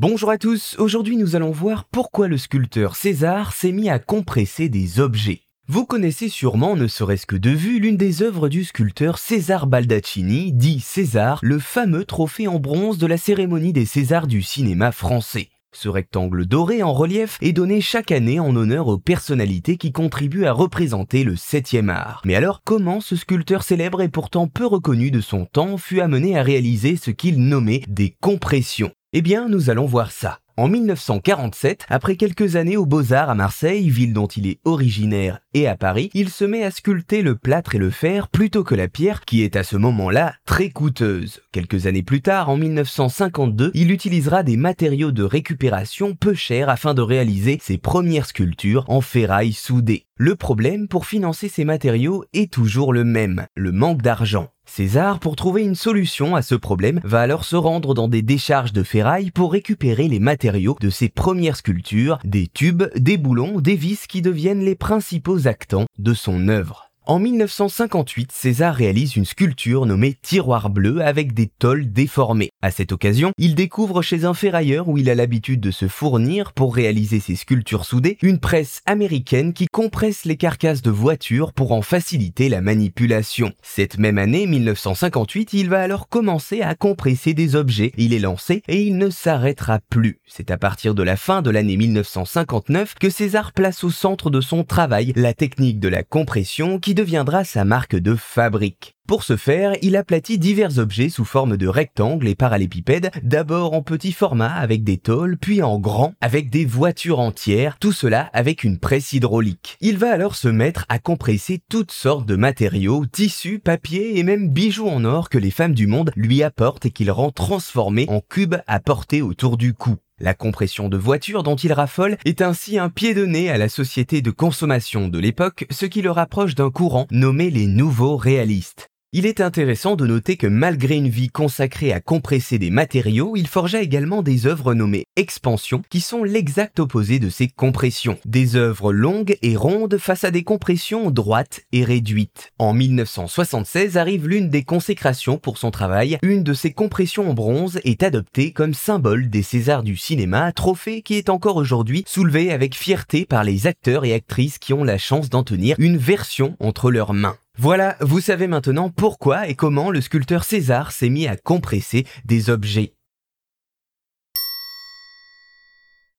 Bonjour à tous, aujourd'hui nous allons voir pourquoi le sculpteur César s'est mis à compresser des objets. Vous connaissez sûrement, ne serait-ce que de vue, l'une des œuvres du sculpteur César Baldaccini, dit César, le fameux trophée en bronze de la cérémonie des Césars du cinéma français. Ce rectangle doré en relief est donné chaque année en honneur aux personnalités qui contribuent à représenter le 7e art. Mais alors, comment ce sculpteur célèbre et pourtant peu reconnu de son temps fut amené à réaliser ce qu'il nommait des compressions? Eh bien, nous allons voir ça. En 1947, après quelques années aux Beaux-Arts à Marseille, ville dont il est originaire, et à Paris, il se met à sculpter le plâtre et le fer plutôt que la pierre, qui est à ce moment-là très coûteuse. Quelques années plus tard, en 1952, il utilisera des matériaux de récupération peu chers afin de réaliser ses premières sculptures en ferraille soudée. Le problème pour financer ces matériaux est toujours le même, le manque d'argent. César, pour trouver une solution à ce problème, va alors se rendre dans des décharges de ferraille pour récupérer les matériaux de ses premières sculptures, des tubes, des boulons, des vis qui deviennent les principaux actants de son œuvre. En 1958, César réalise une sculpture nommée Tiroir bleu avec des tôles déformées. À cette occasion, il découvre chez un ferrailleur où il a l'habitude de se fournir pour réaliser ses sculptures soudées une presse américaine qui compresse les carcasses de voitures pour en faciliter la manipulation. Cette même année, 1958, il va alors commencer à compresser des objets. Il est lancé et il ne s'arrêtera plus. C'est à partir de la fin de l'année 1959 que César place au centre de son travail la technique de la compression qui deviendra sa marque de fabrique. Pour ce faire, il aplatit divers objets sous forme de rectangles et parallépipèdes, d'abord en petit format avec des tôles, puis en grand avec des voitures entières, tout cela avec une presse hydraulique. Il va alors se mettre à compresser toutes sortes de matériaux, tissus, papier et même bijoux en or que les femmes du monde lui apportent et qu'il rend transformés en cubes à porter autour du cou. La compression de voitures dont il raffole est ainsi un pied de nez à la société de consommation de l'époque, ce qui le rapproche d'un courant nommé les nouveaux réalistes. Il est intéressant de noter que malgré une vie consacrée à compresser des matériaux, il forgea également des œuvres nommées expansions qui sont l'exact opposé de ces compressions. Des œuvres longues et rondes face à des compressions droites et réduites. En 1976 arrive l'une des consécrations pour son travail. Une de ces compressions en bronze est adoptée comme symbole des Césars du cinéma, trophée qui est encore aujourd'hui soulevé avec fierté par les acteurs et actrices qui ont la chance d'en tenir une version entre leurs mains. Voilà, vous savez maintenant pourquoi et comment le sculpteur César s'est mis à compresser des objets.